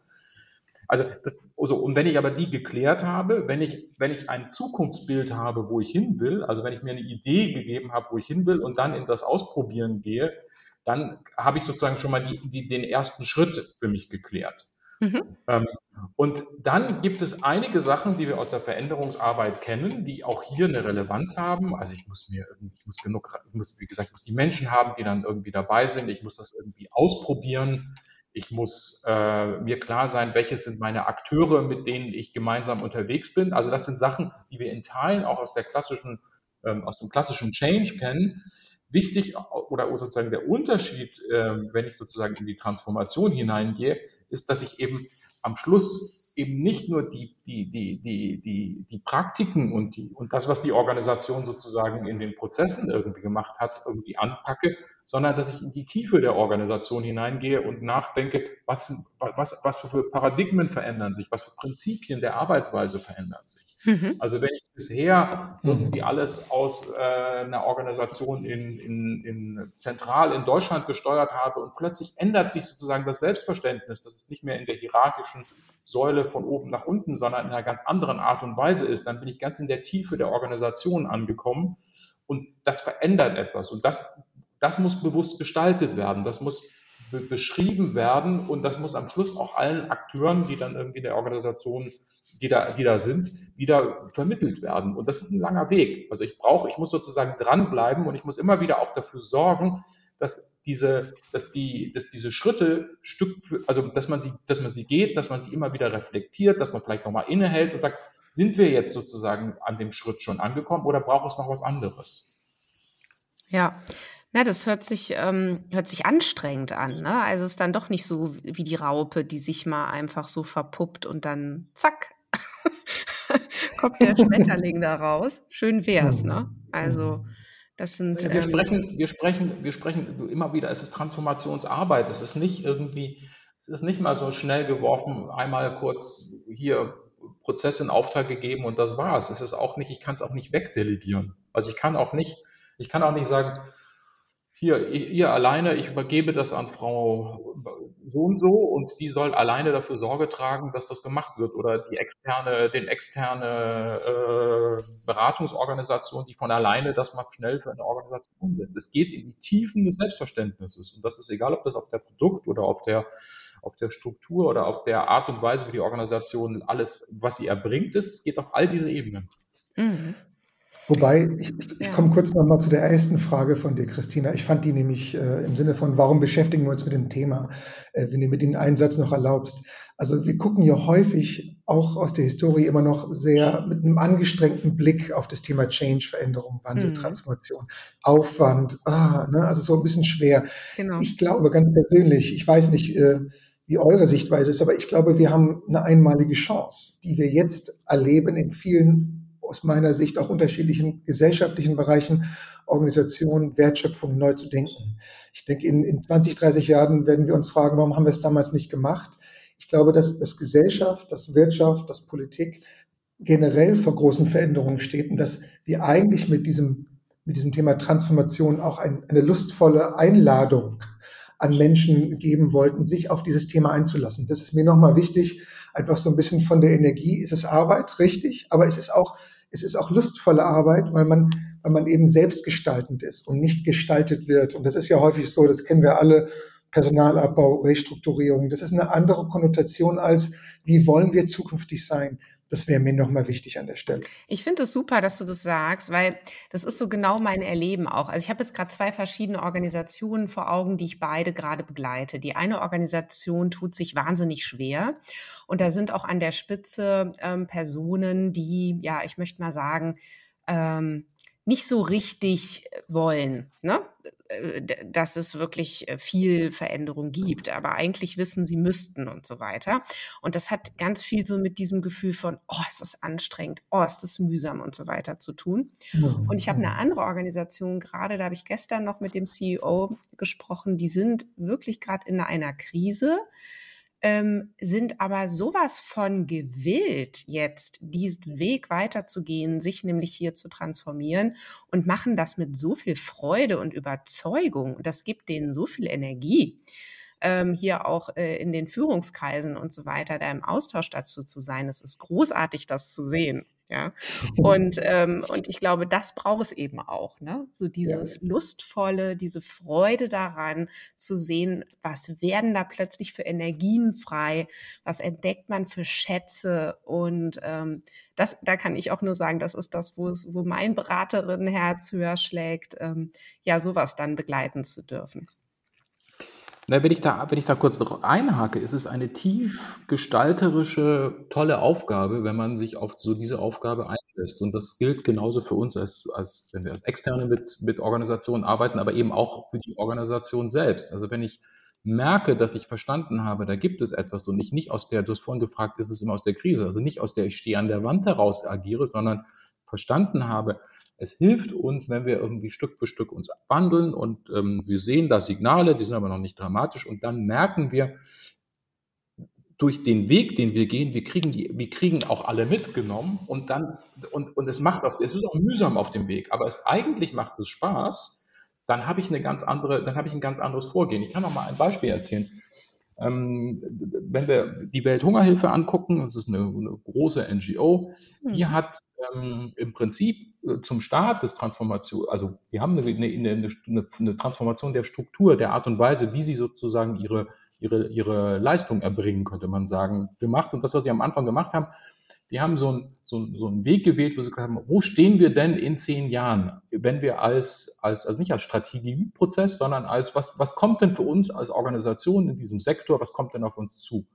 Speaker 3: Also, das, also, und wenn ich aber die geklärt habe, wenn ich, wenn ich ein Zukunftsbild habe, wo ich hin will, also wenn ich mir eine Idee gegeben habe, wo ich hin will und dann in das Ausprobieren gehe, dann habe ich sozusagen schon mal die, die, den ersten Schritt für mich geklärt. Mhm. Ähm, und dann gibt es einige Sachen, die wir aus der Veränderungsarbeit kennen, die auch hier eine Relevanz haben. Also ich muss mir, ich muss genug, ich muss, wie gesagt, ich muss die Menschen haben, die dann irgendwie dabei sind. Ich muss das irgendwie ausprobieren. Ich muss äh, mir klar sein, welche sind meine Akteure, mit denen ich gemeinsam unterwegs bin. Also das sind Sachen, die wir in Teilen auch aus der klassischen, ähm, aus dem klassischen Change kennen. Wichtig oder sozusagen der Unterschied, äh, wenn ich sozusagen in die Transformation hineingehe, ist, dass ich eben am Schluss eben nicht nur die, die, die, die, die, die Praktiken und, die, und das, was die Organisation sozusagen in den Prozessen irgendwie gemacht hat, irgendwie anpacke, sondern dass ich in die Tiefe der Organisation hineingehe und nachdenke, was, was, was für Paradigmen verändern sich, was für Prinzipien der Arbeitsweise verändern sich. Mhm. Also wenn ich bisher irgendwie alles aus äh, einer Organisation in, in, in zentral in Deutschland gesteuert habe und plötzlich ändert sich sozusagen das Selbstverständnis, dass es nicht mehr in der hierarchischen Säule von oben nach unten, sondern in einer ganz anderen Art und Weise ist, dann bin ich ganz in der Tiefe der Organisation angekommen und das verändert etwas und das das muss bewusst gestaltet werden, das muss be beschrieben werden und das muss am Schluss auch allen Akteuren, die dann irgendwie der Organisation, die da, die da sind, wieder vermittelt werden. Und das ist ein langer Weg. Also ich brauche, ich muss sozusagen dranbleiben und ich muss immer wieder auch dafür sorgen, dass diese, dass die, dass diese Schritte Stück, für, also dass man sie, dass man sie geht, dass man sie immer wieder reflektiert, dass man vielleicht nochmal innehält und sagt, sind wir jetzt sozusagen an dem Schritt schon angekommen oder braucht es noch was anderes?
Speaker 1: Ja, na, das hört sich, ähm, hört sich anstrengend an, ne? Also es ist dann doch nicht so wie die Raupe, die sich mal einfach so verpuppt und dann zack, kommt der Schmetterling da raus. Schön wär's, ne? Also das sind.
Speaker 3: Wir ähm, sprechen, wir sprechen, wir sprechen immer wieder, es ist Transformationsarbeit, es ist nicht irgendwie, es ist nicht mal so schnell geworfen, einmal kurz hier Prozess in Auftrag gegeben und das war's. Es ist auch nicht, ich kann es auch nicht wegdelegieren. Also ich kann auch nicht, ich kann auch nicht sagen, hier, ihr alleine, ich übergebe das an Frau so und so und die soll alleine dafür Sorge tragen, dass das gemacht wird oder die externe, den externe äh, Beratungsorganisation, die von alleine das mal schnell für eine Organisation umsetzt. Es geht in die Tiefen des Selbstverständnisses und das ist egal, ob das auf der Produkt oder auf der auf der Struktur oder auf der Art und Weise, wie die Organisation alles, was sie erbringt, ist. Es geht auf all diese Ebenen. Mhm.
Speaker 2: Wobei, ich, ich komme kurz nochmal zu der ersten Frage von dir, Christina. Ich fand die nämlich äh, im Sinne von, warum beschäftigen wir uns mit dem Thema, äh, wenn du mir den Einsatz noch erlaubst. Also wir gucken ja häufig auch aus der Historie immer noch sehr mit einem angestrengten Blick auf das Thema Change, Veränderung, Wandel, mhm. Transformation, Aufwand, ah, ne, also so ein bisschen schwer. Genau. Ich glaube ganz persönlich, ich weiß nicht, äh, wie eure Sichtweise ist, aber ich glaube, wir haben eine einmalige Chance, die wir jetzt erleben in vielen aus meiner Sicht auch unterschiedlichen gesellschaftlichen Bereichen Organisationen, Wertschöpfung neu zu denken. Ich denke, in, in 20, 30 Jahren werden wir uns fragen, warum haben wir es damals nicht gemacht? Ich glaube, dass, dass Gesellschaft, dass Wirtschaft, dass Politik generell vor großen Veränderungen steht und dass wir eigentlich mit diesem, mit diesem Thema Transformation auch ein, eine lustvolle Einladung an Menschen geben wollten, sich auf dieses Thema einzulassen. Das ist mir nochmal wichtig, einfach so ein bisschen von der Energie. Es ist Arbeit, richtig, aber es ist auch es ist auch lustvolle Arbeit, weil man, weil man eben selbstgestaltend ist und nicht gestaltet wird. Und das ist ja häufig so, das kennen wir alle, Personalabbau, Restrukturierung. Das ist eine andere Konnotation als, wie wollen wir zukünftig sein? Das wäre mir nochmal wichtig an der Stelle.
Speaker 1: Ich finde es super, dass du das sagst, weil das ist so genau mein Erleben auch. Also ich habe jetzt gerade zwei verschiedene Organisationen vor Augen, die ich beide gerade begleite. Die eine Organisation tut sich wahnsinnig schwer und da sind auch an der Spitze ähm, Personen, die, ja, ich möchte mal sagen, ähm, nicht so richtig wollen. Ne? Äh, dass es wirklich äh, viel Veränderung gibt. Aber eigentlich wissen, sie müssten und so weiter. Und das hat ganz viel so mit diesem Gefühl von, oh, ist das anstrengend, oh, ist das mühsam und so weiter zu tun. Und ich habe eine andere Organisation gerade, da habe ich gestern noch mit dem CEO gesprochen, die sind wirklich gerade in einer Krise ähm, sind aber sowas von gewillt, jetzt diesen Weg weiterzugehen, sich nämlich hier zu transformieren und machen das mit so viel Freude und Überzeugung. Und das gibt denen so viel Energie. Ähm, hier auch äh, in den Führungskreisen und so weiter, da im Austausch dazu zu sein. Es ist großartig, das zu sehen. Ja. Und, ähm, und ich glaube, das braucht es eben auch, ne? So dieses ja. Lustvolle, diese Freude daran zu sehen, was werden da plötzlich für Energien frei, was entdeckt man für Schätze und ähm, das, da kann ich auch nur sagen, das ist das, wo es, wo mein Beraterinnenherz höher schlägt, ähm, ja, sowas dann begleiten zu dürfen.
Speaker 3: Na, wenn ich da, wenn ich da kurz noch einhake, ist es eine tief gestalterische, tolle Aufgabe, wenn man sich auf so diese Aufgabe einlässt. Und das gilt genauso für uns, als, als wenn wir als Externe mit, mit Organisationen arbeiten, aber eben auch für die Organisation selbst. Also wenn ich merke, dass ich verstanden habe, da gibt es etwas und ich nicht aus der, du hast vorhin gefragt, ist es immer aus der Krise, also nicht aus der ich stehe an der Wand heraus agiere, sondern verstanden habe, es hilft uns, wenn wir irgendwie Stück für Stück uns wandeln und ähm, wir sehen da Signale, die sind aber noch nicht dramatisch und dann merken wir, durch den Weg, den wir gehen, wir kriegen die, wir kriegen auch alle mitgenommen und dann, und, und es macht auch, es ist auch mühsam auf dem Weg, aber es eigentlich macht es Spaß, dann habe ich eine ganz andere, dann habe ich ein ganz anderes Vorgehen. Ich kann noch mal ein Beispiel erzählen. Ähm, wenn wir die Welthungerhilfe angucken, das ist eine, eine große NGO, die hm. hat ähm, im Prinzip äh, zum Start des Transformation, also wir haben eine, eine, eine, eine, Transformation der Struktur, der Art und Weise, wie sie sozusagen ihre, ihre, ihre Leistung erbringen, könnte man sagen, gemacht. Und das, was sie am Anfang gemacht haben, die haben so, ein, so, so einen Weg gewählt, wo sie gesagt haben, wo stehen wir denn in zehn Jahren, wenn wir als, als also nicht als Strategieprozess, sondern als, was, was kommt denn für uns als Organisation in diesem Sektor, was kommt denn auf uns zu?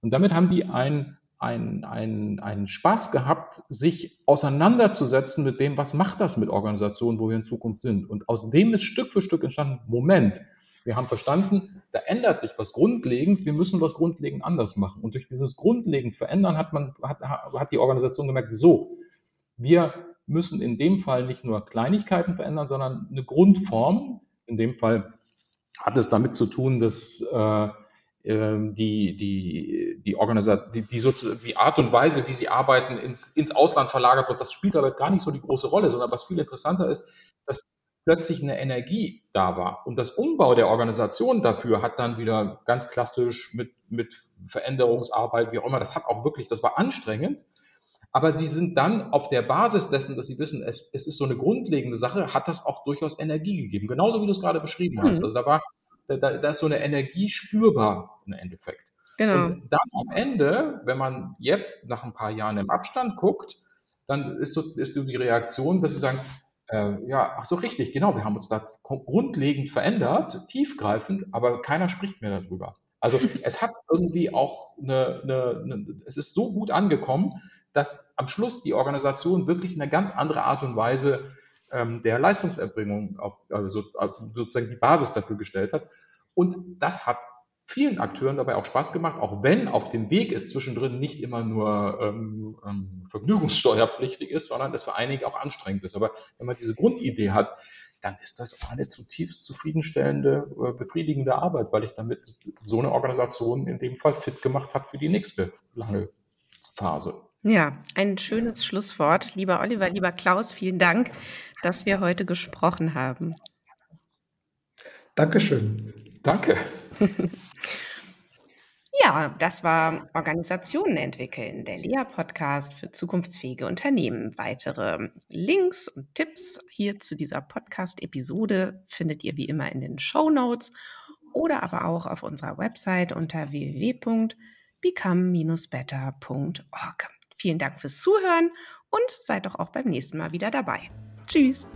Speaker 3: Und damit haben die ein ein, ein, einen Spaß gehabt, sich auseinanderzusetzen mit dem, was macht das mit Organisationen, wo wir in Zukunft sind. Und aus dem ist Stück für Stück entstanden, Moment, wir haben verstanden, da ändert sich was grundlegend, wir müssen was grundlegend anders machen. Und durch dieses grundlegend Verändern hat man, hat, hat die Organisation gemerkt, so, wir müssen in dem Fall nicht nur Kleinigkeiten verändern, sondern eine Grundform. In dem Fall hat es damit zu tun, dass äh, ähm, die, die, die, Organisation, die, die, die Art und Weise, wie sie arbeiten, ins, ins Ausland verlagert wird, das spielt aber gar nicht so die große Rolle, sondern was viel interessanter ist, plötzlich eine Energie da war. Und das Umbau der Organisation dafür hat dann wieder ganz klassisch mit, mit Veränderungsarbeit, wie auch immer, das hat auch wirklich, das war anstrengend. Aber sie sind dann auf der Basis dessen, dass sie wissen, es, es ist so eine grundlegende Sache, hat das auch durchaus Energie gegeben. Genauso wie du es gerade beschrieben hast. Mhm. Also da war, da, da ist so eine Energie spürbar im Endeffekt. Genau. Und dann am Ende, wenn man jetzt nach ein paar Jahren im Abstand guckt, dann ist so, ist so die Reaktion, dass sie sagen, äh, ja, ach so richtig, genau, wir haben uns da grundlegend verändert, tiefgreifend, aber keiner spricht mehr darüber. Also es hat irgendwie auch eine, eine, eine, es ist so gut angekommen, dass am Schluss die Organisation wirklich eine ganz andere Art und Weise ähm, der Leistungserbringung, auf, also sozusagen die Basis dafür gestellt hat. Und das hat vielen Akteuren dabei auch Spaß gemacht, auch wenn auf dem Weg es zwischendrin nicht immer nur ähm, ähm, vergnügungssteuerpflichtig ist, sondern es für einige auch anstrengend ist. Aber wenn man diese Grundidee hat, dann ist das auch eine zutiefst zufriedenstellende, äh, befriedigende Arbeit, weil ich damit so eine Organisation in dem Fall fit gemacht habe für die nächste lange Phase.
Speaker 1: Ja, ein schönes Schlusswort. Lieber Oliver, lieber Klaus, vielen Dank, dass wir heute gesprochen haben.
Speaker 2: Dankeschön.
Speaker 3: Danke.
Speaker 1: Ja, das war Organisationen entwickeln, der Lea-Podcast für zukunftsfähige Unternehmen. Weitere Links und Tipps hier zu dieser Podcast-Episode findet ihr wie immer in den Show Notes oder aber auch auf unserer Website unter www.become-better.org. Vielen Dank fürs Zuhören und seid doch auch beim nächsten Mal wieder dabei. Tschüss.